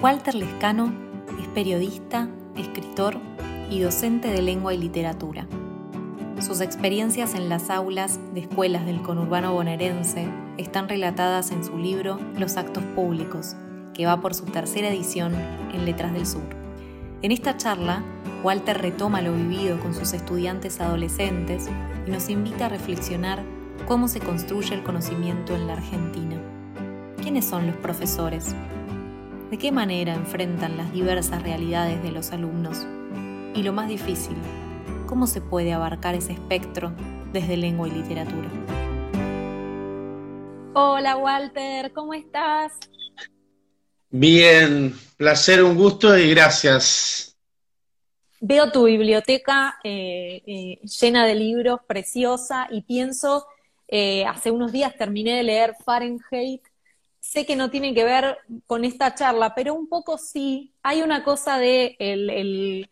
Walter Lescano es periodista, escritor y docente de lengua y literatura. Sus experiencias en las aulas de escuelas del conurbano bonaerense están relatadas en su libro Los actos públicos, que va por su tercera edición en Letras del Sur. En esta charla, Walter retoma lo vivido con sus estudiantes adolescentes y nos invita a reflexionar cómo se construye el conocimiento en la Argentina. ¿Quiénes son los profesores? ¿De qué manera enfrentan las diversas realidades de los alumnos? Y lo más difícil, ¿cómo se puede abarcar ese espectro desde lengua y literatura? Hola Walter, ¿cómo estás? Bien, placer, un gusto y gracias. Veo tu biblioteca eh, eh, llena de libros, preciosa, y pienso, eh, hace unos días terminé de leer Fahrenheit sé que no tiene que ver con esta charla, pero un poco sí. Hay una cosa de el,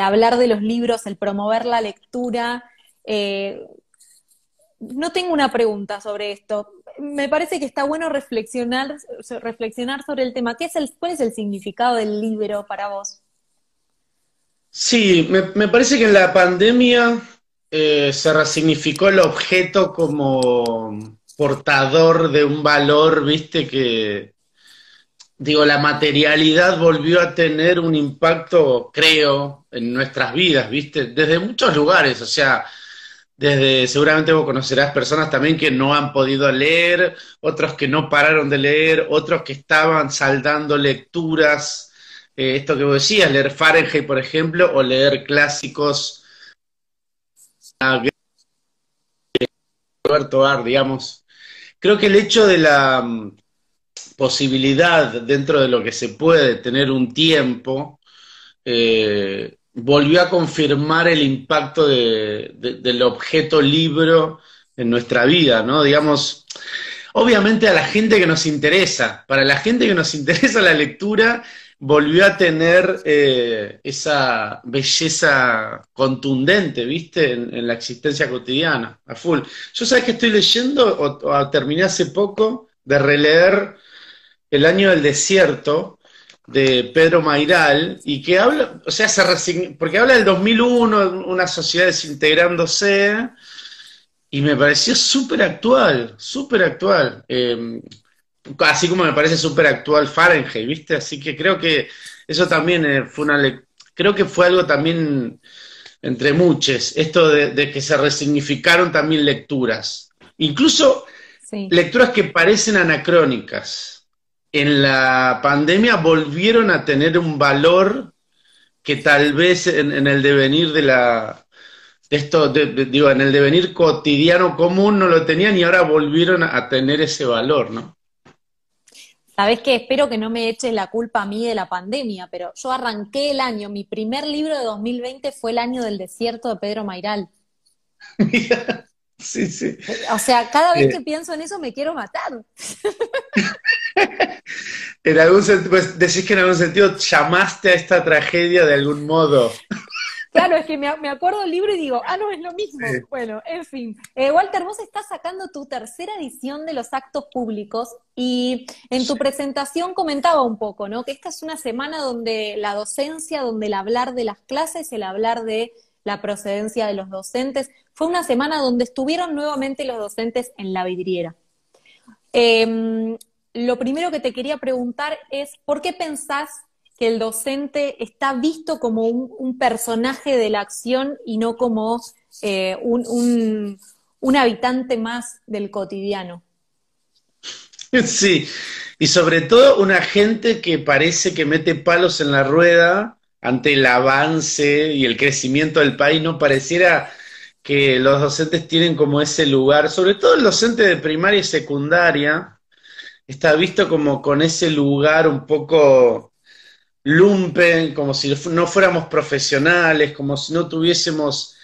hablar de los libros, el promover la lectura. Eh, no tengo una pregunta sobre esto. Me parece que está bueno reflexionar, reflexionar sobre el tema. ¿Qué es el, ¿Cuál es el significado del libro para vos? Sí, me, parece que en la pandemia eh, se resignificó el objeto como portador de un valor, viste, que, digo, la materialidad volvió a tener un impacto, creo, en nuestras vidas, viste, desde muchos lugares, o sea, desde, seguramente vos conocerás personas también que no han podido leer, otros que no pararon de leer, otros que estaban saldando lecturas, eh, esto que vos decías, leer Fahrenheit, por ejemplo, o leer clásicos, Roberto Ar, digamos, creo que el hecho de la mm, posibilidad dentro de lo que se puede tener un tiempo, eh, volvió a confirmar el impacto del objeto libro en nuestra vida, ¿no? Digamos, obviamente a la gente que nos interesa, para la gente que nos interesa la lectura, volvió a tener eh, esa belleza contundente, ¿viste? En, la existencia cotidiana, a full. Yo sabes que estoy leyendo, o, terminé hace poco, de releer El año del desierto de Pedro Mairal, y que habla, o sea, se porque habla del 2001, una sociedad desintegrándose, y me pareció súper actual, súper actual. Eh, así como me parece súper actual Fahrenheit, ¿viste? Así que creo que eso también eh, fue una creo que fue algo también entre muchos, esto de, que se resignificaron también lecturas, incluso lecturas que parecen anacrónicas. En la pandemia volvieron a tener un valor que tal vez en, el devenir de la esto digo en el devenir cotidiano común no lo tenían y ahora volvieron a tener ese valor, ¿no? Sabes que espero que no me eches la culpa a mí de la pandemia, pero yo arranqué el año, mi primer libro de 2020 fue El año del desierto de Pedro Mairal. sí, sí. O sea, cada vez que pienso en eso me quiero matar. en algún sentido, pues decís que en algún sentido llamaste a esta tragedia de algún modo. Claro, es que me, acuerdo el libro y digo, ah, no, es lo mismo. Bueno, en fin. Eh, Walter, vos estás sacando tu tercera edición de los actos públicos y en tu presentación comentaba un poco, ¿no? Que esta es una semana donde la docencia, donde el hablar de las clases, el hablar de la procedencia de los docentes, fue una semana donde estuvieron nuevamente los docentes en la vidriera. Em, lo primero que te quería preguntar es, ¿por qué pensás que el docente está visto como un, personaje de la acción y no como eh, un, habitante más del cotidiano. Sí, y sobre todo una gente que parece que mete palos en la rueda ante el avance y el crecimiento del país, no pareciera que los docentes tienen como ese lugar, sobre todo el docente de primaria y secundaria, está visto como con ese lugar un poco lumpen, como si no fuéramos profesionales, como si no tuviésemos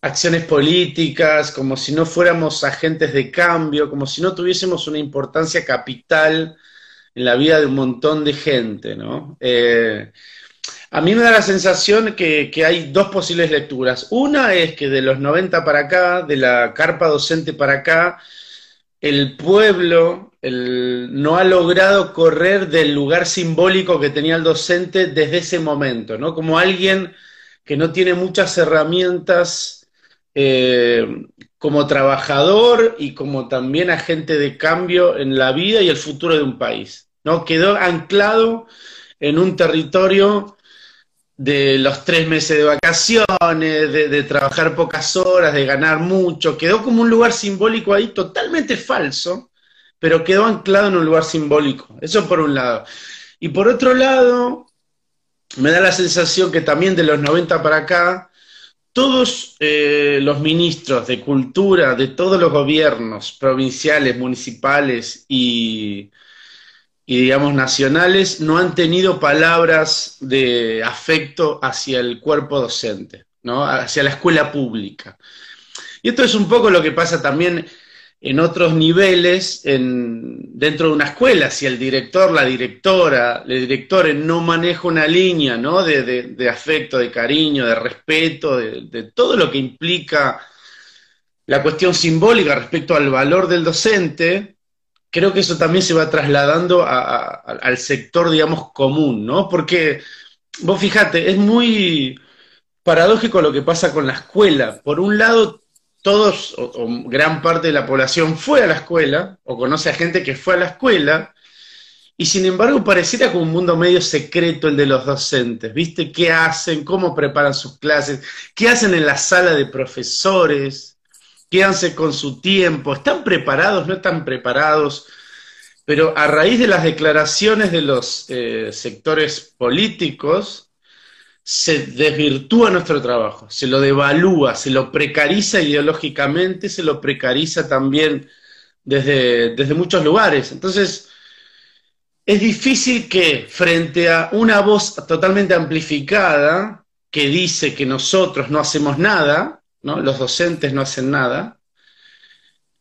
acciones políticas, como si no fuéramos agentes de cambio, como si no tuviésemos una importancia capital en la vida de un montón de gente, ¿no? Eh, a mí me da la sensación que, hay dos posibles lecturas. Una es que de los 90 para acá, de la carpa docente para acá, el pueblo no ha logrado correr del lugar simbólico que tenía el docente desde ese momento, ¿no? Como alguien que no tiene muchas herramientas eh, como trabajador y como también agente de cambio en la vida y el futuro de un país, ¿no? Quedó anclado en un territorio de los tres meses de vacaciones, de, trabajar pocas horas, de ganar mucho, quedó como un lugar simbólico ahí totalmente falso, pero quedó anclado en un lugar simbólico. Eso por un lado. Y por otro lado, me da la sensación que también de los 90 para acá, todos eh, los ministros de cultura de todos los gobiernos provinciales, municipales y y digamos nacionales no han tenido palabras de afecto hacia el cuerpo docente, ¿no? hacia la escuela pública. Y esto es un poco lo que pasa también en otros niveles dentro de una escuela, si el director, la directora, el director no maneja una línea ¿no? de, afecto, de cariño, de respeto, de todo lo que implica la cuestión simbólica respecto al valor del docente, creo que eso también se va trasladando al sector, digamos, común, ¿no? Porque vos fíjate, es muy paradójico lo que pasa con la escuela. Por un lado, todos o, gran parte de la población fue a la escuela, o conoce a gente que fue a la escuela, y sin embargo pareciera como un mundo medio secreto el de los docentes, ¿viste? ¿Qué hacen? ¿Cómo preparan sus clases? ¿Qué hacen en la sala de profesores? quédanse con su tiempo, están preparados, no están preparados, pero a raíz de las declaraciones de los eh, sectores políticos, se desvirtúa nuestro trabajo, se lo devalúa, se lo precariza ideológicamente, se lo precariza también desde, desde muchos lugares. Entonces, es difícil que frente a una voz totalmente amplificada que dice que nosotros no hacemos nada, los docentes no hacen nada,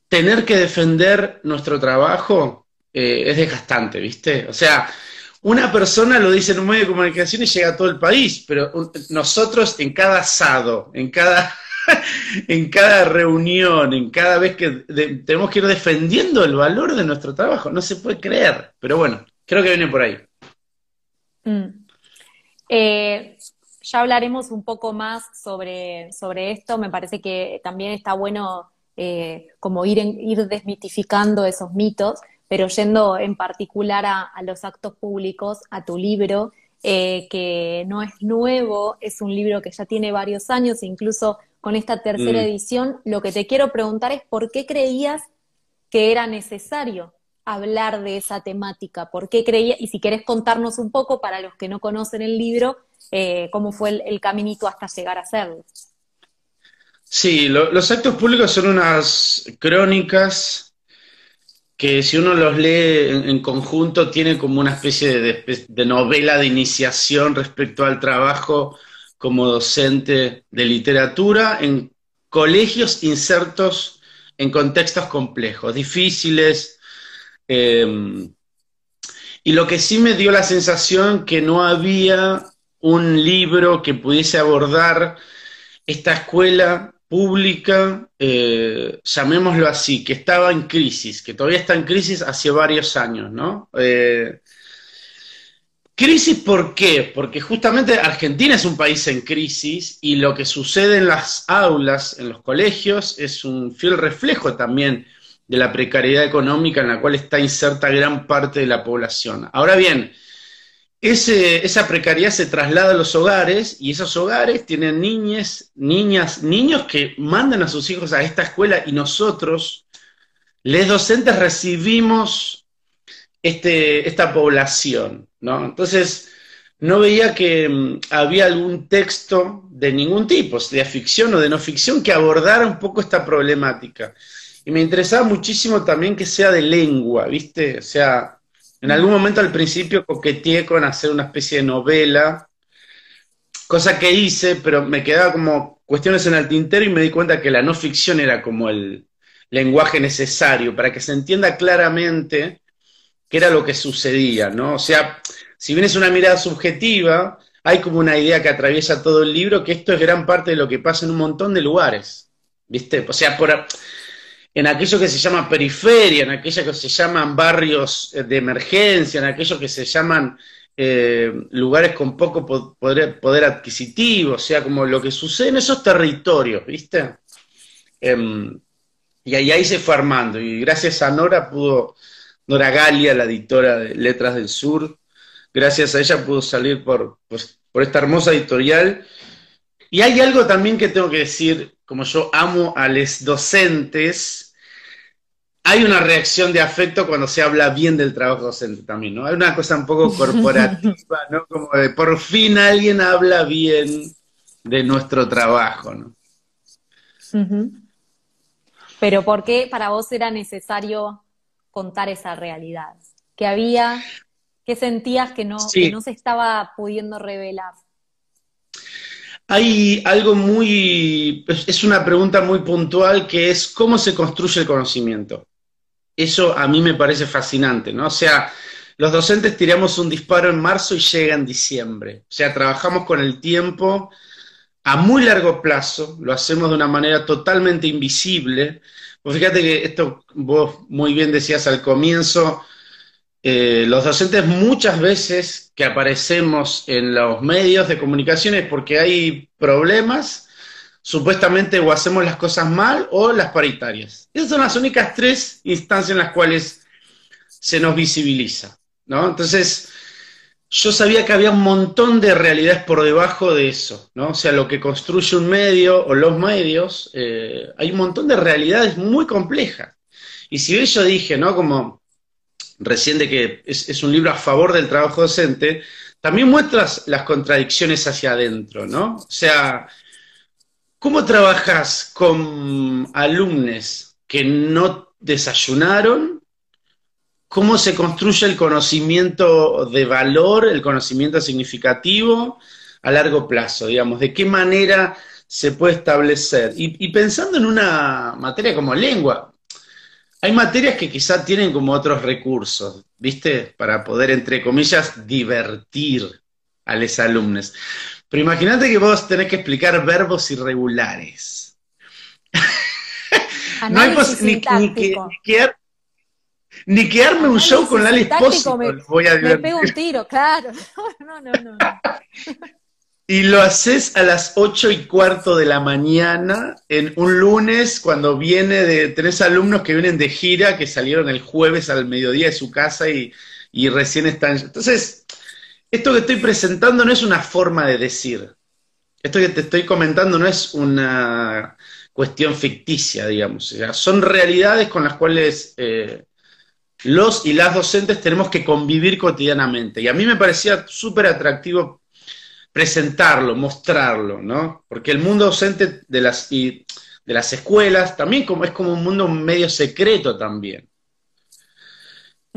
tener que defender nuestro trabajo eh, es desgastante, ¿viste? O sea, una persona lo dice en un medio de comunicación y llega a todo el país, pero nosotros en cada asado, en cada, en cada reunión, en cada vez que tenemos que ir defendiendo el valor de nuestro trabajo, no se puede creer, pero bueno, creo que viene por ahí. Mm. Eh, ya hablaremos un poco más sobre, sobre esto. Me parece que también está bueno eh, como ir, ir desmitificando esos mitos, pero yendo en particular a, los actos públicos, a tu libro, eh, que no es nuevo, es un libro que ya tiene varios años, incluso con esta tercera mm. edición, lo que te quiero preguntar es por qué creías que era necesario hablar de esa temática, por qué creías, y si querés contarnos un poco para los que no conocen el libro, eh, cómo fue el, caminito hasta llegar a serlo. Sí, los actos públicos son unas crónicas que si uno los lee en, conjunto tiene como una especie de, novela de iniciación respecto al trabajo como docente de literatura en colegios insertos en contextos complejos, difíciles. Eh, y lo que sí me dio la sensación que no había un libro que pudiese abordar esta escuela pública, eh, llamémoslo así, que estaba en crisis, que todavía está en crisis hace varios años, ¿no? Eh, crisis, ¿por qué? Porque justamente Argentina es un país en crisis y lo que sucede en las aulas, en los colegios, es un fiel reflejo también de la precariedad económica en la cual está inserta gran parte de la población. Ahora bien, esa precariedad se traslada a los hogares y esos hogares tienen niñas, niñas, niños que mandan a sus hijos a esta escuela y nosotros, les docentes, recibimos este, esta población, ¿no? Entonces, no veía que mm, había algún texto de ningún tipo, de ficción o de no ficción, que abordara un poco esta problemática. Y me interesaba muchísimo también que sea de lengua, ¿viste? O sea, en algún momento al principio coqueteé con hacer una especie de novela, cosa que hice, pero me quedaba como cuestiones en el tintero y me di cuenta que la no ficción era como el lenguaje necesario para que se entienda claramente qué era lo que sucedía, ¿no? O sea, si bien es una mirada subjetiva, hay como una idea que atraviesa todo el libro, que esto es gran parte de lo que pasa en un montón de lugares, ¿viste? O sea, por, en aquello que se llama periferia, en aquello que se llaman barrios eh, de emergencia, en aquello que se llaman eh, lugares con poco poder, adquisitivo, o sea, como lo que sucede en esos territorios, ¿viste? Em, y ahí, ahí se fue armando, y gracias a Nora pudo, Nora Galia, la editora de Letras del Sur, gracias a ella pudo salir por, pues, por esta hermosa editorial. Y hay algo también que tengo que decir, como yo amo a los docentes, hay una reacción de afecto cuando se habla bien del trabajo docente también, ¿no? Hay una cosa un poco corporativa, ¿no? Como de por fin alguien habla bien de nuestro trabajo, ¿no? Pero ¿por qué para vos era necesario contar esa realidad? Que había ¿Qué sentías que no, no se estaba pudiendo revelar? Hay algo muy, es una pregunta muy puntual que es cómo se construye el conocimiento. Eso a mí me parece fascinante, ¿no? O sea, los docentes tiramos un disparo en marzo y llega en diciembre. O sea, trabajamos con el tiempo a muy largo plazo, lo hacemos de una manera totalmente invisible. Pues fíjate que esto vos muy bien decías al comienzo, eh, los docentes muchas veces que aparecemos en los medios de comunicación es porque hay problemas, supuestamente o hacemos las cosas mal o las paritarias. Esas son las únicas tres instancias en las cuales se nos visibiliza, ¿no? Entonces, yo sabía que había un montón de realidades por debajo de eso, ¿no? O sea, lo que construye un medio o los medios, eh, hay un montón de realidades muy complejas. Y si yo dije, ¿no? Como recién de que es, un libro a favor del trabajo docente, también muestras las contradicciones hacia adentro, ¿no? O sea, ¿cómo trabajas con alumnos que no desayunaron? ¿Cómo se construye el conocimiento de valor, el conocimiento significativo a largo plazo, digamos? ¿De qué manera se puede establecer? y pensando en una materia como lengua, hay materias que quizá tienen como otros recursos, ¿viste? Para poder, entre comillas, divertir a los alumnos. Pero imagínate que vos tenés que explicar verbos irregulares. no hay ni, ni, que, ni, que, arme un show con Lali Espósito. Me, voy a me pego un tiro, claro. No, no, no. no. Y lo haces a las ocho y cuarto de la mañana, en un lunes, cuando viene de tres alumnos que vienen de gira, que salieron el jueves al mediodía de su casa y, recién están. Entonces, esto que estoy presentando no es una forma de decir. Esto que te estoy comentando no es una cuestión ficticia, digamos. son realidades con las cuales eh, los y las docentes tenemos que convivir cotidianamente. Y a mí me parecía súper atractivo presentarlo, mostrarlo, ¿no? Porque el mundo docente de las, y de las escuelas también como, es como un mundo medio secreto también.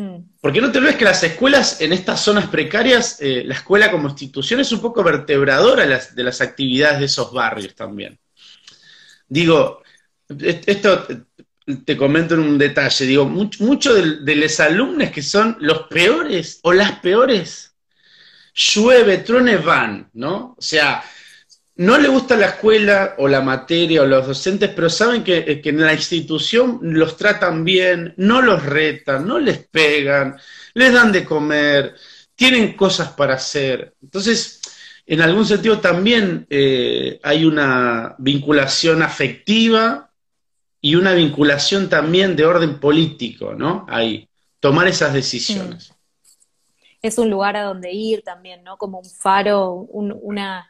Mm. Porque no te ves que las escuelas en estas zonas precarias, eh, la escuela como institución es un poco vertebradora de las, de las actividades de esos barrios también. Digo, esto te comento en un detalle, digo, muchos mucho de, de los alumnos que son los peores o las peores llueve, truene, van, ¿no? O sea, no le gusta la escuela o la materia o los docentes, pero saben que, eh, que, en la institución los tratan bien, no los retan, no les pegan, les dan de comer, tienen cosas para hacer. Entonces, en algún sentido también eh, hay una vinculación afectiva y una vinculación también de orden político, ¿no? Ahí, tomar esas decisiones es un lugar a donde ir también, ¿no? Como un faro, una,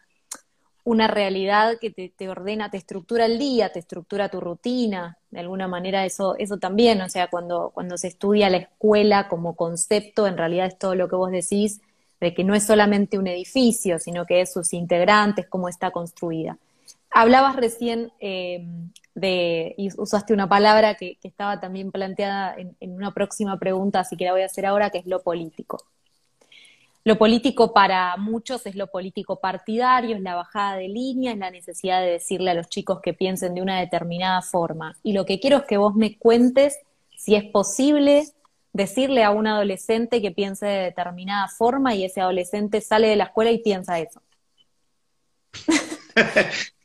una realidad que te, ordena, te estructura el día, te estructura tu rutina, de alguna manera eso, eso también, o sea, cuando, cuando se estudia la escuela como concepto, en realidad es todo lo que vos decís, de que no es solamente un edificio, sino que es sus integrantes, cómo está construida. Hablabas recién eh, de, y usaste una palabra que, estaba también planteada en, una próxima pregunta, así que la voy a hacer ahora, que es lo político. Lo político para muchos es lo político partidario, es la bajada de línea, es la necesidad de decirle a los chicos que piensen de una determinada forma. Y lo que quiero es que vos me cuentes si es posible decirle a un adolescente que piense de determinada forma y ese adolescente sale de la escuela y piensa eso.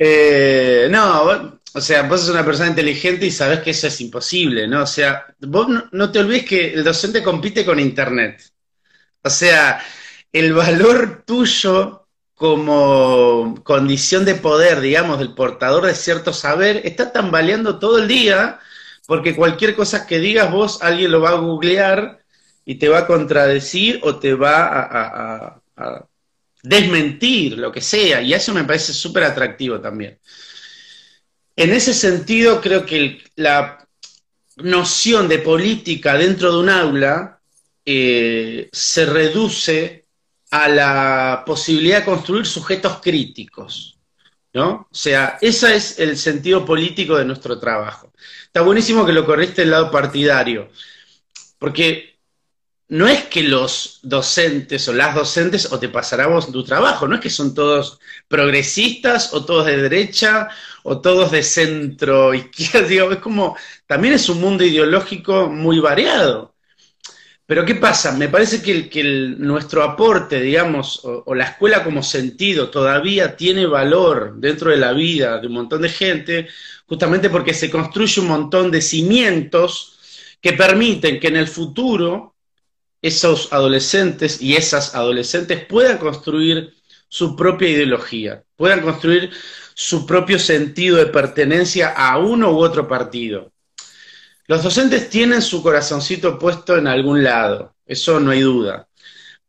Eh, no, o sea, vos sos una persona inteligente y sabés que eso es imposible, ¿no? O sea, vos no, te olvides que el docente compite con Internet. O sea, el valor tuyo como condición de poder, digamos, del portador de cierto saber, está tambaleando todo el día, porque cualquier cosa que digas vos, alguien lo va a googlear y te va a contradecir o te va a desmentir, lo que sea, y eso me parece súper atractivo también. En ese sentido, creo que la noción de política dentro de un aula eh, se reduce a la posibilidad de construir sujetos críticos, ¿no? O sea, ese es el sentido político de nuestro trabajo. Está buenísimo que lo corriste el lado partidario, porque no es que los docentes o las docentes o te pasará vos tu trabajo, no es que son todos progresistas o todos de derecha o todos de centro izquierda, es como, también es un mundo ideológico muy variado. Pero ¿qué pasa? Me parece que, nuestro aporte, digamos, o, la escuela como sentido todavía tiene valor dentro de la vida de un montón de gente, justamente porque se construye un montón de cimientos que permiten que en el futuro esos adolescentes y esas adolescentes puedan construir su propia ideología, puedan construir su propio sentido de pertenencia a uno u otro partido. Los docentes tienen su corazoncito puesto en algún lado, eso no hay duda.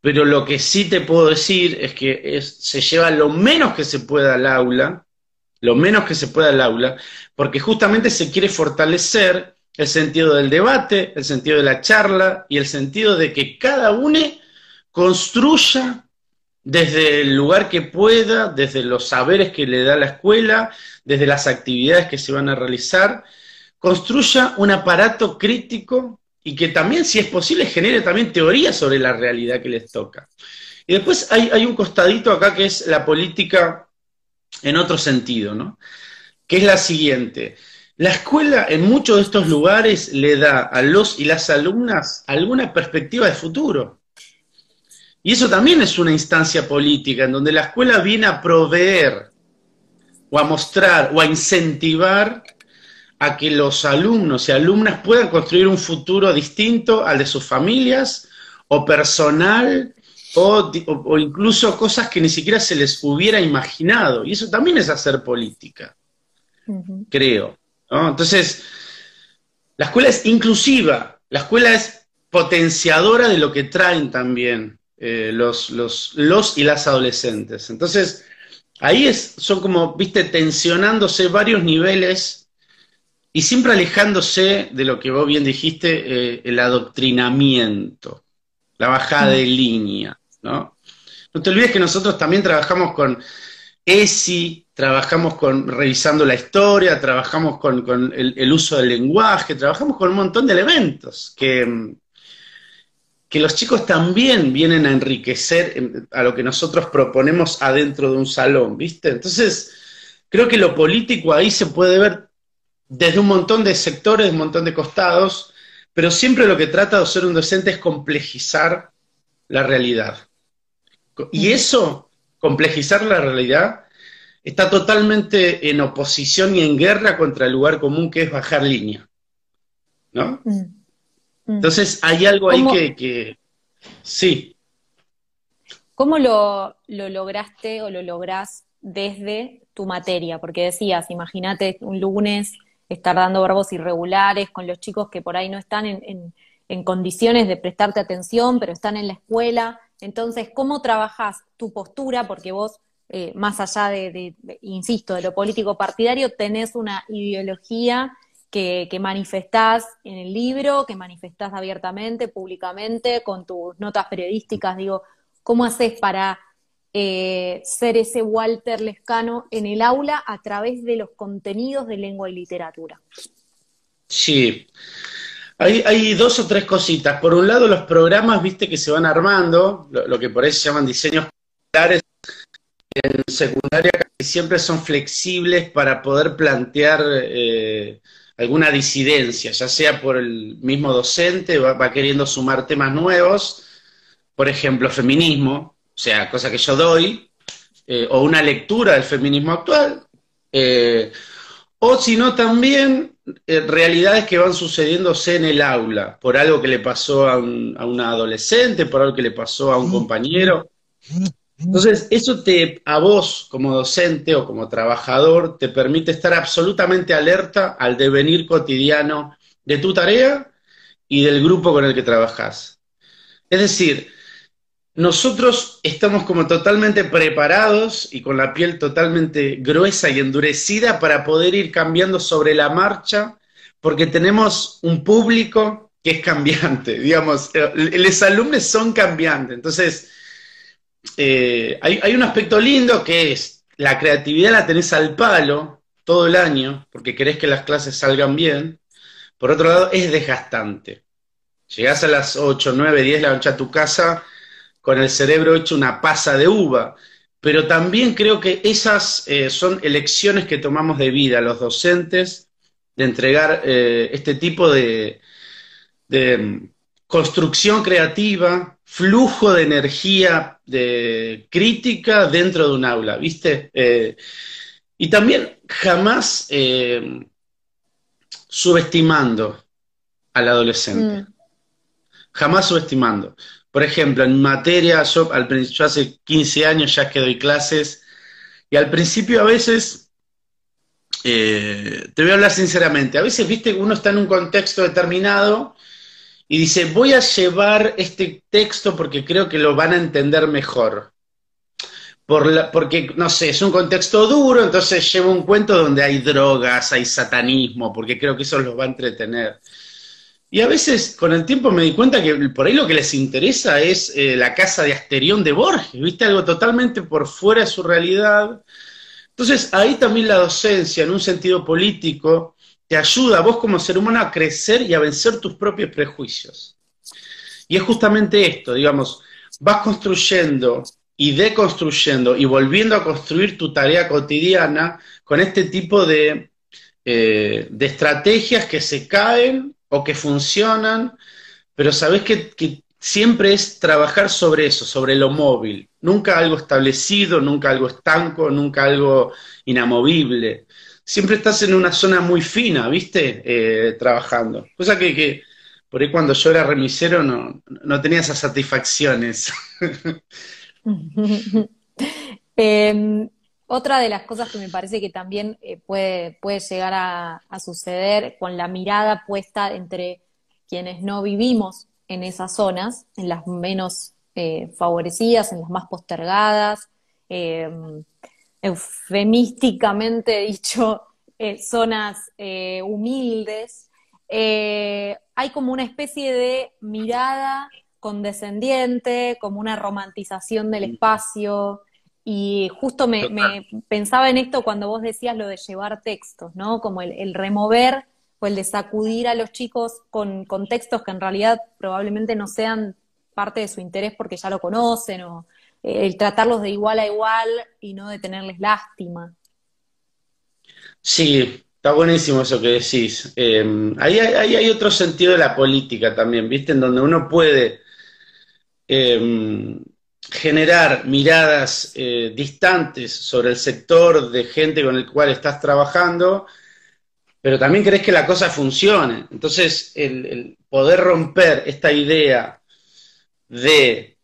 Pero lo que sí te puedo decir es que se lleva lo menos que se pueda al aula, lo menos que se pueda al aula, porque justamente se quiere fortalecer el sentido del debate, el sentido de la charla y el sentido de que cada uno construya desde el lugar que pueda, desde los saberes que le da la escuela, desde las actividades que se van a realizar, construya un aparato crítico y que también, si es posible, genere también teoría sobre la realidad que les toca. Y después hay, hay un costadito acá que es la política en otro sentido, ¿no? Que es la siguiente. La escuela en muchos de estos lugares le da a los y las alumnas alguna perspectiva de futuro. Y eso también es una instancia política en donde la escuela viene a proveer o a mostrar o a incentivar a que los alumnos y alumnas puedan construir un futuro distinto al de sus familias o personal o, incluso cosas que ni siquiera se les hubiera imaginado. Y eso también es hacer política, creo. Entonces, la escuela es inclusiva, la escuela es potenciadora de lo que traen también eh, los, los, los y las adolescentes. Entonces, ahí es, son como, viste, tensionándose varios niveles y siempre alejándose de lo que vos bien dijiste, eh, el adoctrinamiento, la bajada de línea, ¿no? No te olvides que nosotros también trabajamos con ESI, trabajamos con revisando la historia, trabajamos con, el, uso del lenguaje, trabajamos con un montón de elementos que, que los chicos también vienen a enriquecer a lo que nosotros proponemos adentro de un salón, ¿viste? Entonces, creo que lo político ahí se puede ver desde un montón de sectores, un montón de costados, pero siempre lo que trata de ser un docente es complejizar la realidad. Y eso, complejizar la realidad, está totalmente en oposición y en guerra contra el lugar común que es bajar línea. ¿No? Mm. Mm. Entonces hay algo ahí que, sí. ¿Cómo lo, lograste o lo lográs desde tu materia? Porque decías, imagínate un lunes estar dando verbos irregulares con los chicos que por ahí no están en, en condiciones de prestarte atención, pero están en la escuela. Entonces, ¿cómo trabajas tu postura? Porque vos eh, más allá de, insisto, de lo político partidario, tenés una ideología que, que, manifestás en el libro, que manifestás abiertamente, públicamente, con tus notas periodísticas, digo, ¿Cómo haces para eh, ser ese Walter Lescano en el aula a través de los contenidos de lengua y literatura? Sí. Hay, dos o tres cositas. Por un lado, los programas, viste, que se van armando, lo, que por ahí se llaman diseños escolares en secundaria, que siempre son flexibles para poder plantear eh, alguna disidencia, ya sea por el mismo docente, va, queriendo sumar temas nuevos, por ejemplo, feminismo, sea, cosa que yo doy, eh, o una lectura del feminismo actual, eh, o si no también eh, realidades que van sucediéndose en el aula, por algo que le pasó a, un, a una adolescente, por algo que le pasó a un compañero. Entonces, eso te, a vos como docente o como trabajador, te permite estar absolutamente alerta al devenir cotidiano de tu tarea y del grupo con el que trabajas. Es decir, nosotros estamos como totalmente preparados y con la piel totalmente gruesa y endurecida para poder ir cambiando sobre la marcha, porque tenemos un público que es cambiante, digamos, los alumnos son cambiantes. Entonces, eh, hay, un aspecto lindo que es la creatividad la tenés al palo todo el año, porque querés que las clases salgan bien. Por otro lado, es desgastante. Llegás a las 8, 9, 10 de la noche a tu casa con el cerebro hecho una pasa de uva. Pero también creo que esas eh, son elecciones que tomamos de vida los docentes, de entregar eh, este tipo de, de mm, construcción creativa, flujo de energía de crítica dentro de un aula, ¿viste? Eh, y también jamás eh, subestimando al adolescente. Mm. Jamás subestimando. Por ejemplo, en materia, yo, hace 15 años ya que doy clases, y al principio a veces, eh, te voy a hablar sinceramente, a veces, viste, uno está en un contexto determinado y dice, voy a llevar este texto porque creo que lo van a entender mejor. Por porque, no sé, es un contexto duro, entonces llevo un cuento donde hay drogas, hay satanismo, porque creo que eso los va a entretener. Y a veces con el tiempo me di cuenta que por ahí lo que les interesa es eh, la casa de Asterión de Borges, ¿viste? Algo totalmente por fuera de su realidad. Entonces ahí también la docencia, en un sentido político, te ayuda a vos como ser humano a crecer y a vencer tus propios prejuicios. Y es justamente esto, digamos, vas construyendo y deconstruyendo y volviendo a construir tu tarea cotidiana con este tipo de, eh, de estrategias que se caen o que funcionan, pero sabés que, que siempre es trabajar sobre eso, sobre lo móvil, nunca algo establecido, nunca algo estanco, nunca algo inamovible siempre estás en una zona muy fina, ¿viste? Eh, trabajando. Cosa que, por ahí cuando yo era remisero no, tenía esas satisfacciones. Em, otra de las cosas que me parece que también eh, puede, puede llegar a, suceder con la mirada puesta entre quienes no vivimos en esas zonas, en las menos eh, favorecidas, en las más postergadas, em, eufemísticamente dicho, eh, zonas humildes, hay como una especie de mirada condescendiente, como una romantización del espacio. Y justo me, pensaba en esto cuando vos decías lo de llevar textos, ¿no? Como el, remover o el de sacudir a los chicos con, con, textos que en realidad probablemente no sean parte de su interés porque ya lo conocen, o el tratarlos de igual a igual y no de tenerles lástima. Sí, está buenísimo eso que decís. Eh, ahí, hay otro sentido de la política también, ¿viste? En donde uno puede eh, generar miradas eh, distantes sobre el sector de gente con el cual estás trabajando, pero también crees que la cosa funcione. Entonces, el poder romper esta idea de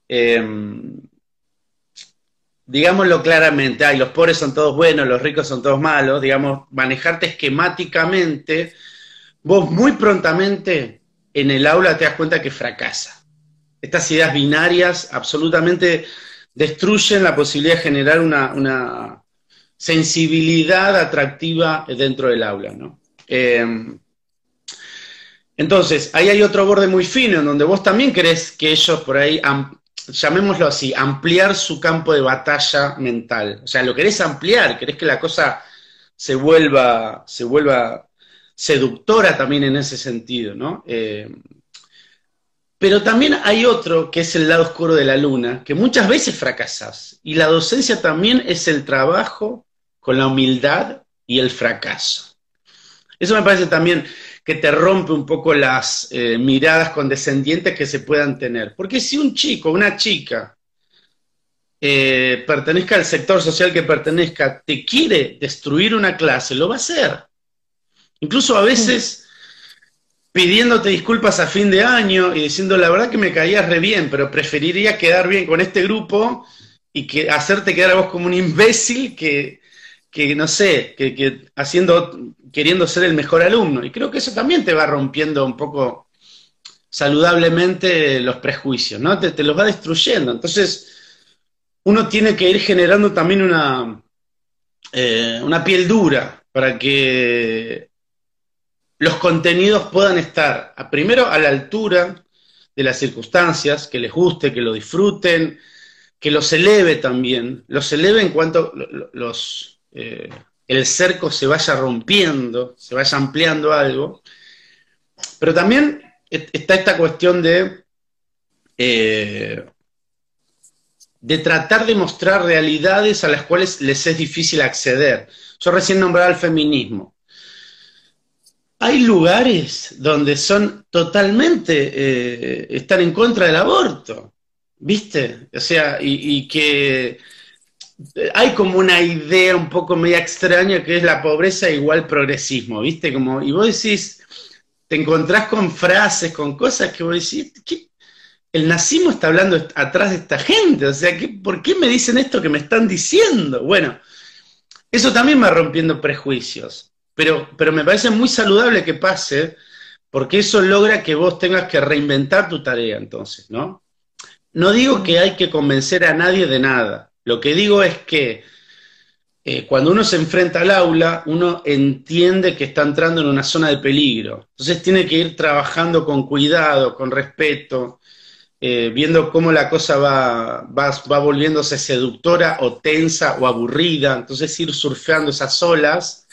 digámoslo claramente, ay, los pobres son todos buenos, los ricos son todos malos, digamos, manejarte esquemáticamente, vos muy prontamente en el aula te das cuenta que fracasa. Estas ideas binarias absolutamente destruyen la posibilidad de generar una, sensibilidad atractiva dentro del aula, ¿no? Em, entonces, ahí hay otro borde muy fino en donde vos también querés que ellos por ahí llamémoslo así, ampliar su campo de batalla mental. O sea, lo querés ampliar, querés que la cosa se vuelva, se vuelva seductora también en ese sentido, ¿no? Eh, pero también hay otro que es el lado oscuro de la luna, que muchas veces fracasas. Y la docencia también es el trabajo con la humildad y el fracaso. Eso me parece también que te rompe un poco las eh, miradas condescendientes que se puedan tener. Porque si un chico, una chica, eh, pertenezca al sector social que pertenezca, te quiere destruir una clase, lo va a hacer. Incluso a veces pidiéndote disculpas a fin de año y diciendo la verdad que me caías re bien, pero preferiría quedar bien con este grupo y que hacerte quedar a vos como un imbécil que, que no sé, que, que haciendo queriendo ser el mejor alumno. Y creo que eso también te va rompiendo un poco saludablemente los prejuicios, ¿no? Te, los va destruyendo. Entonces, uno tiene que ir generando también una, eh, una piel dura para que los contenidos puedan estar, primero, a la altura de las circunstancias, que les guste, que lo disfruten, que los eleve también, los eleve en cuanto los, eh, el cerco se vaya rompiendo, se vaya ampliando algo. Pero también está esta cuestión de, eh, de tratar de mostrar realidades a las cuales les es difícil acceder. Yo recién nombraba el feminismo. Hay lugares donde son totalmente, eh, están en contra del aborto, ¿viste? O sea, y que hay como una idea un poco media extraña que es la pobreza igual progresismo, ¿viste? Como, y vos decís, te encontrás con frases, con cosas que vos decís, ¿qué? el nazismo está hablando atrás de esta gente, o sea, ¿qué, ¿por qué me dicen esto que me están diciendo? Bueno, eso también va rompiendo prejuicios, pero, pero me parece muy saludable que pase, porque eso logra que vos tengas que reinventar tu tarea entonces, ¿no? No digo que hay que convencer a nadie de nada, lo que digo es que eh, cuando uno se enfrenta al aula, uno entiende que está entrando en una zona de peligro. Entonces tiene que ir trabajando con cuidado, con respeto, eh, viendo cómo la cosa va, va, volviéndose seductora o tensa o aburrida. Entonces ir surfeando esas olas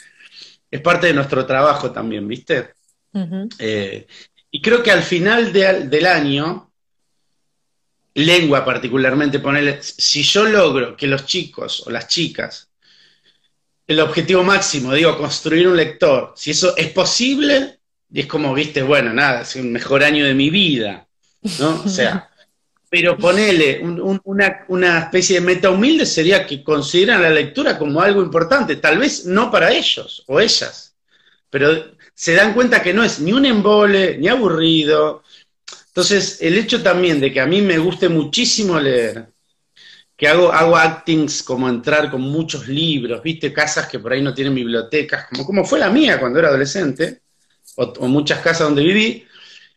es parte de nuestro trabajo también, ¿viste? Eh, y creo que al final del año, lengua particularmente, ponerle, si yo logro que los chicos o las chicas, el objetivo máximo, digo, construir un lector, si eso es posible, y es como, viste, bueno, nada, es un mejor año de mi vida, ¿no? O sea, pero ponele una, una, especie de meta humilde sería que consideran la lectura como algo importante, tal vez no para ellos o ellas, pero se dan cuenta que no es ni un embole, ni aburrido, entonces, el hecho también de que a mí me guste muchísimo leer, que hago, hago actings como entrar con muchos libros, viste, casas que por ahí no tienen bibliotecas, como, como fue la mía cuando era adolescente, o, muchas casas donde viví,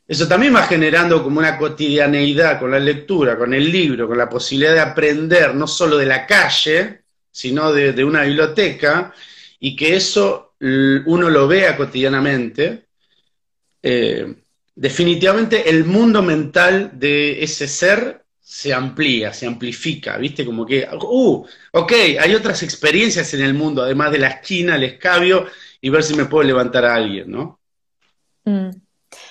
eso también va generando como una cotidianeidad con la lectura, con el libro, con la posibilidad de aprender no solo de la calle, sino de, una biblioteca, y que eso uno lo vea cotidianamente. Eh, definitivamente el mundo mental de ese ser se amplía, se amplifica, ¿viste? Como que, uh, ok, hay otras experiencias en el mundo, además de la esquina, el escabio, y ver si me puedo levantar a alguien, ¿no? Mm.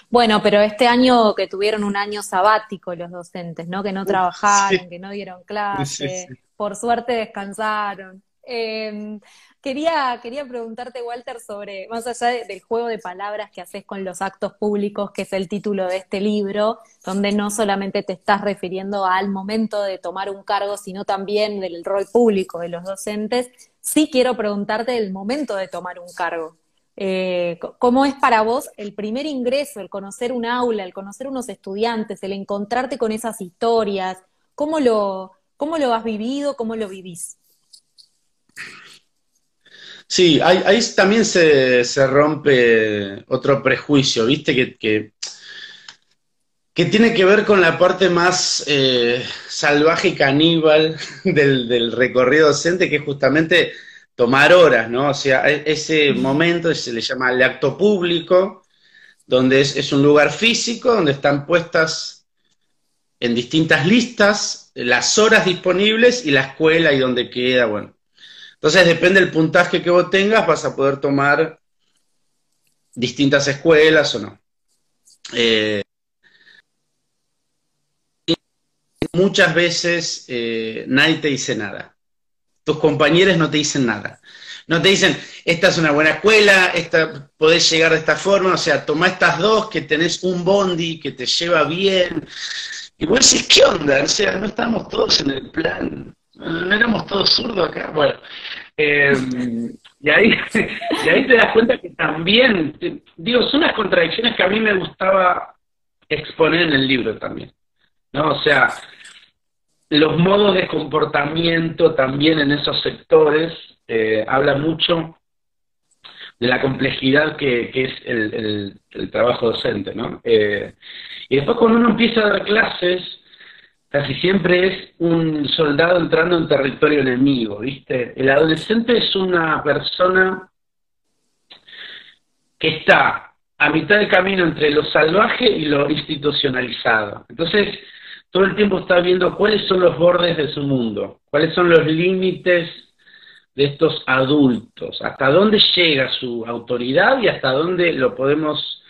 Bueno, pero este año que tuvieron un año sabático los docentes, ¿no? Que no trabajaron, que no dieron clase, por suerte descansaron. Eh, Quería, quería preguntarte, Walter, sobre, más allá del juego de palabras que haces con los actos públicos, que es el título de este libro, donde no solamente te estás refiriendo al momento de tomar un cargo, sino también del rol público de los docentes, sí quiero preguntarte el momento de tomar un cargo. Eh, ¿Cómo es para vos el primer ingreso, el conocer un aula, el conocer unos estudiantes, el encontrarte con esas historias? ¿Cómo lo, cómo lo has vivido? ¿Cómo lo vivís? Sí, ahí, también se, rompe otro prejuicio, ¿viste? Que, que, tiene que ver con la parte más eh, salvaje y caníbal del, recorrido docente, que es justamente tomar horas, ¿no? O sea, e, ese momento se le llama el acto público, donde es, un lugar físico, donde están puestas en distintas listas, las horas disponibles y la escuela y dónde queda, bueno. Entonces depende del puntaje que vos tengas, vas a poder tomar distintas escuelas o no. Eh, muchas veces eh, nadie te dice nada. Tus compañeros no te dicen nada. No te dicen, esta es una buena escuela, esta, podés llegar de esta forma, o sea, toma estas dos, que tenés un bondi que te lleva bien. Y vos decís, ¿qué onda? O sea, no estamos todos en el plan, no éramos todos zurdos acá. Bueno, em, y, ahí, y ahí te das cuenta que también, digo, son unas contradicciones que a mí me gustaba exponer en el libro también. ¿no? O sea, los modos de comportamiento también en esos sectores eh, habla mucho de la complejidad que, es el, trabajo docente, ¿no? Eh, y después cuando uno empieza a dar clases, casi siempre es un soldado entrando en territorio enemigo, ¿viste? El adolescente es una persona que está a mitad de camino entre lo salvaje y lo institucionalizado. Entonces, todo el tiempo está viendo cuáles son los bordes de su mundo, cuáles son los límites de estos adultos, hasta dónde llega su autoridad y hasta dónde lo podemos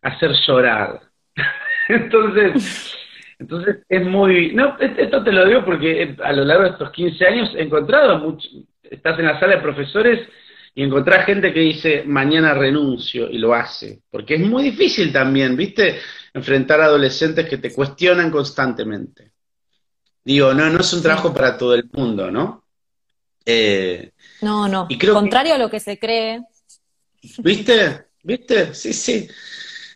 hacer llorar. entonces, entonces es muy... No, esto te lo digo porque a lo largo de estos 15 años he encontrado, mucho, estás en la sala de profesores y encontrás gente que dice, mañana renuncio y lo hace, porque es muy difícil también, ¿viste? Enfrentar a adolescentes que te cuestionan constantemente. Digo, no, no es un trabajo para todo el mundo, ¿no? Eh, no, no. Y Contrario a lo que se cree. ¿Viste? ¿Viste? Sí, sí.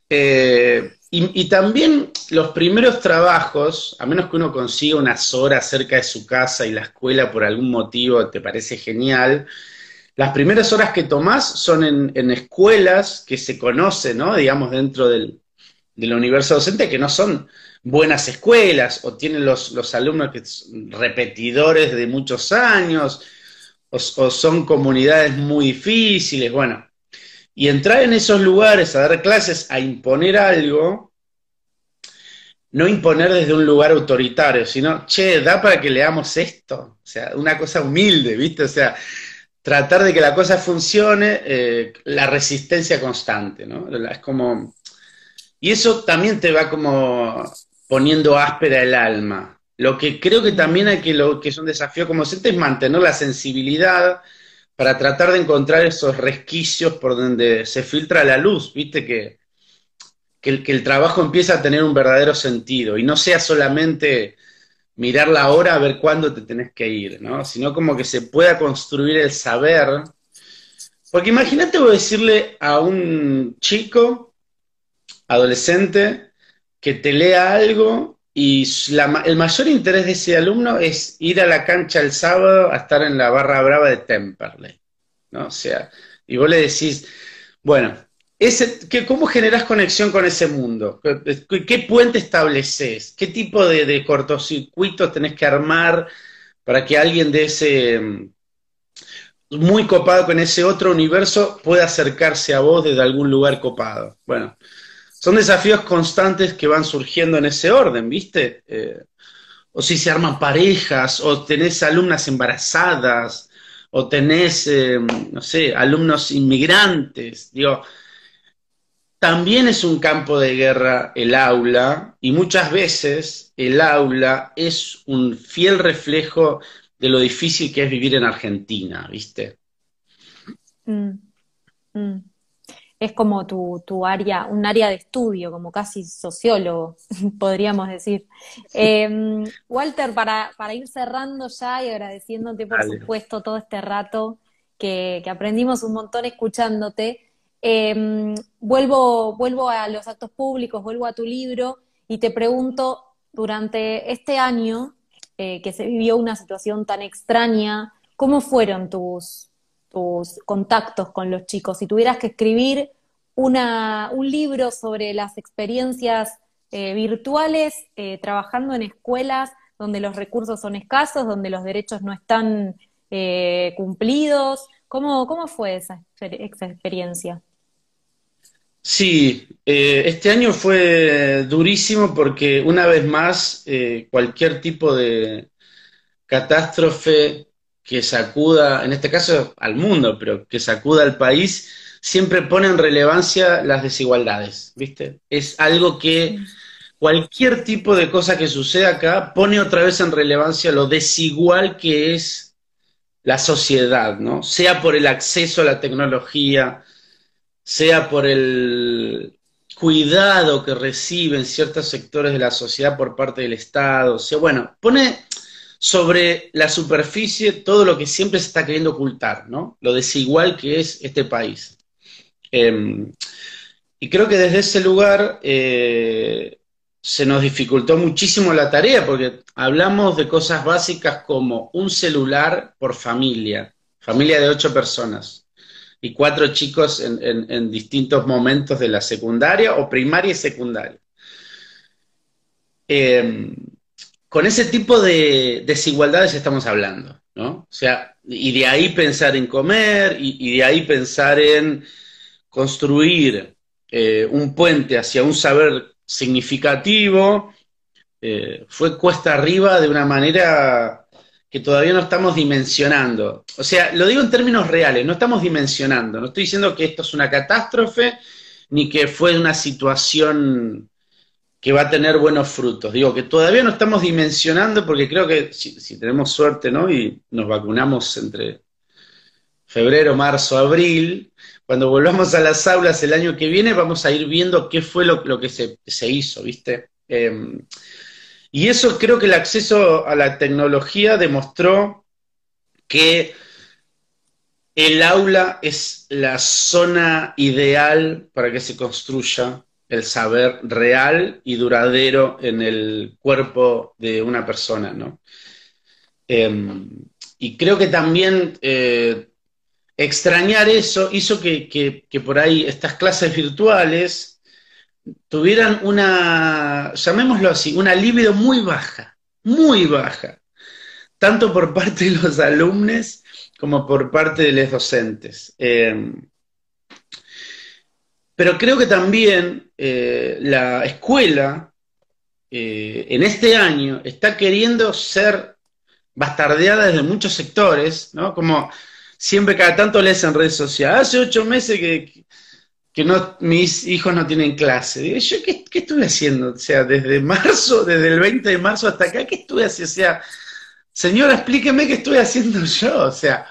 Eh, y, también los primeros trabajos, a menos que uno consiga unas horas cerca de su casa y la escuela por algún motivo te parece genial, las primeras horas que tomás son en, escuelas que se conocen, ¿no? Digamos, dentro del, universo docente, que no son buenas escuelas o tienen los, alumnos que repetidores de muchos años o, son comunidades muy difíciles, bueno. Y entrar en esos lugares a dar clases, a imponer algo, no imponer desde un lugar autoritario, sino, che, da para que leamos esto. O sea, una cosa humilde, ¿viste? O sea, tratar de que la cosa funcione, eh, la resistencia constante, ¿no? Es como... Y eso también te va como poniendo áspera el alma, lo que creo que también hay que, lo que es un desafío como docente es mantener la sensibilidad para tratar de encontrar esos resquicios por donde se filtra la luz, viste que, que, el, que el trabajo empieza a tener un verdadero sentido y no sea solamente mirar la hora a ver cuándo te tenés que ir, ¿no? Sino como que se pueda construir el saber. Porque imagínate voy a decirle a un chico, adolescente, que te lea algo y el mayor interés de ese alumno es ir a la cancha el sábado a estar en la barra brava de Temperley. ¿no? O sea, y vos le decís, bueno, ese, ¿qué, ¿cómo generás conexión con ese mundo? ¿Qué, puente estableces? ¿Qué tipo de, de cortocircuito tenés que armar para que alguien de ese mm, muy copado con ese otro universo pueda acercarse a vos desde algún lugar copado? Bueno, son desafíos constantes que van surgiendo en ese orden, ¿viste? Eh, o si se arman parejas, o tenés alumnas embarazadas, o tenés, eh, no sé, alumnos inmigrantes, digo, también es un campo de guerra el aula, y muchas veces el aula es un fiel reflejo de lo difícil que es vivir en Argentina, ¿viste? Mm, mm es como tu, tu, área, un área de estudio, como casi sociólogo, podríamos decir. Em, Walter, para, para, ir cerrando ya y agradeciéndote, por supuesto, todo este rato que, aprendimos un montón escuchándote, em, vuelvo, vuelvo a los actos públicos, vuelvo a tu libro y te pregunto, durante este año eh, que se vivió una situación tan extraña, ¿cómo fueron tus, tus contactos con los chicos. Si tuvieras que escribir una, un libro sobre las experiencias eh, virtuales eh, trabajando en escuelas donde los recursos son escasos, donde los derechos no están eh, cumplidos, ¿Cómo, ¿cómo fue esa, esa experiencia? Sí, eh, este año fue durísimo porque una vez más eh, cualquier tipo de catástrofe que sacuda, en este caso al mundo, pero que sacuda al país, siempre pone en relevancia las desigualdades, ¿viste? Es algo que cualquier tipo de cosa que suceda acá pone otra vez en relevancia lo desigual que es la sociedad, ¿no? Sea por el acceso a la tecnología, sea por el cuidado que reciben ciertos sectores de la sociedad por parte del Estado, o sea, bueno, pone sobre la superficie todo lo que siempre se está queriendo ocultar, ¿no? Lo desigual que es este país. Em, y creo que desde ese lugar eh, se nos dificultó muchísimo la tarea, porque hablamos de cosas básicas como un celular por familia, familia de ocho personas, y cuatro chicos en distintos momentos de la secundaria o primaria y secundaria. Em, con ese tipo de desigualdades estamos hablando, ¿no? O sea, y de ahí pensar en comer, y, de ahí pensar en construir eh, un puente hacia un saber significativo, eh, fue cuesta arriba de una manera que todavía no estamos dimensionando. O sea, lo digo en términos reales, no estamos dimensionando, no estoy diciendo que esto es una catástrofe, ni que fue una situación que va a tener buenos frutos. Digo que todavía no estamos dimensionando porque creo que si, tenemos suerte, ¿no? Y nos vacunamos entre febrero, marzo, abril, cuando volvamos a las aulas el año que viene vamos a ir viendo qué fue lo, que se, hizo, ¿viste? Em, y eso creo que el acceso a la tecnología demostró que el aula es la zona ideal para que se construya el saber real y duradero en el cuerpo de una persona, ¿no? Em, y creo que también eh, extrañar eso hizo que, por ahí estas clases virtuales tuvieran una, llamémoslo así, una libido muy baja, muy baja, tanto por parte de los alumnos como por parte de los docentes. Em, pero creo que también eh, la escuela eh, en este año está queriendo ser bastardeada desde muchos sectores, ¿no? Como siempre cada tanto lees en redes sociales, hace ocho meses que, no, mis hijos no tienen clase. ¿yo qué, qué, estuve haciendo? O sea, desde marzo, desde el 20 de marzo hasta acá, ¿qué estuve haciendo? O sea, señora, explíqueme qué estuve haciendo yo. O sea,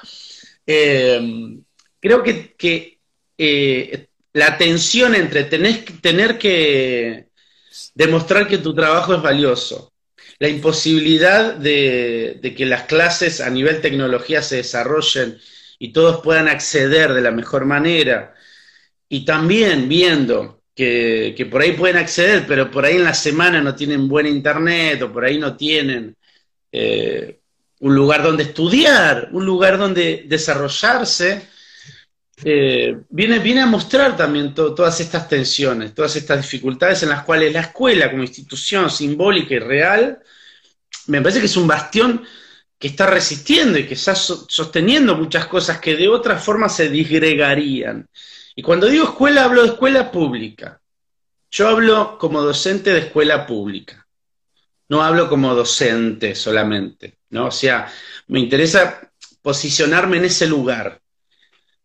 eh, creo que, que la tensión entre tener, tener que demostrar que tu trabajo es valioso, la imposibilidad de, que las clases a nivel tecnología se desarrollen y todos puedan acceder de la mejor manera, y también viendo que, por ahí pueden acceder, pero por ahí en la semana no tienen buen internet o por ahí no tienen eh, un lugar donde estudiar, un lugar donde desarrollarse, eh, viene, viene a mostrar también todas estas tensiones, todas estas dificultades en las cuales la escuela como institución simbólica y real, me parece que es un bastión que está resistiendo y que está sosteniendo muchas cosas que de otra forma se disgregarían. Y cuando digo escuela, hablo de escuela pública. Yo hablo como docente de escuela pública. No hablo como docente solamente, ¿no? O sea, me interesa posicionarme en ese lugar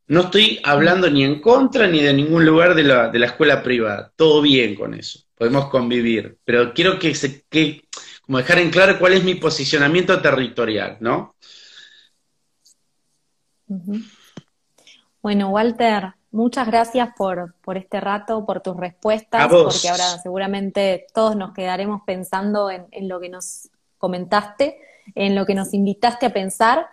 no estoy hablando ni en contra ni de ningún lugar de la, de la escuela privada. Todo bien con eso. Podemos convivir. Pero quiero que se que, como dejar en claro cuál es mi posicionamiento territorial, ¿no? Bueno, Walter, muchas gracias por, por este rato, por tus respuestas, porque ahora seguramente todos nos quedaremos pensando en, en lo que nos comentaste, en lo que nos invitaste a pensar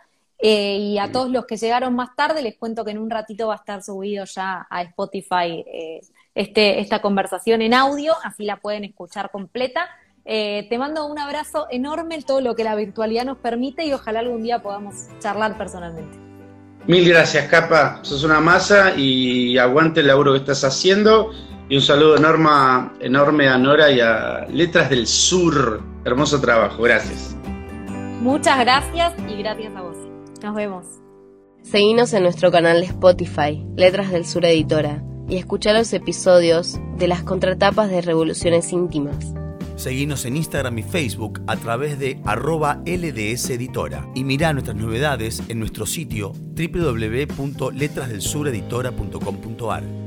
eh, y a todos los que llegaron más tarde, les cuento que en un ratito va a estar subido ya a Spotify eh, este, esta conversación en audio, así la pueden escuchar completa. Eh, te mando un abrazo enorme, todo lo que la virtualidad nos permite y ojalá algún día podamos charlar personalmente. Mil gracias, Capa. Sos una masa y aguante el laburo que estás haciendo. Y un saludo enorme, enorme a Nora y a Letras del Sur. Hermoso trabajo, gracias. Muchas gracias y gracias a vos. Nos vemos. Seguinos en nuestro canal de Spotify, Letras del Sur Editora, y escuchar los episodios de las contratapas de Revoluciones Íntimas. Seguinos en Instagram y Facebook a través de arroba LDS Editora y mirá nuestras novedades en nuestro sitio www.letrasdelsureditora.com.ar.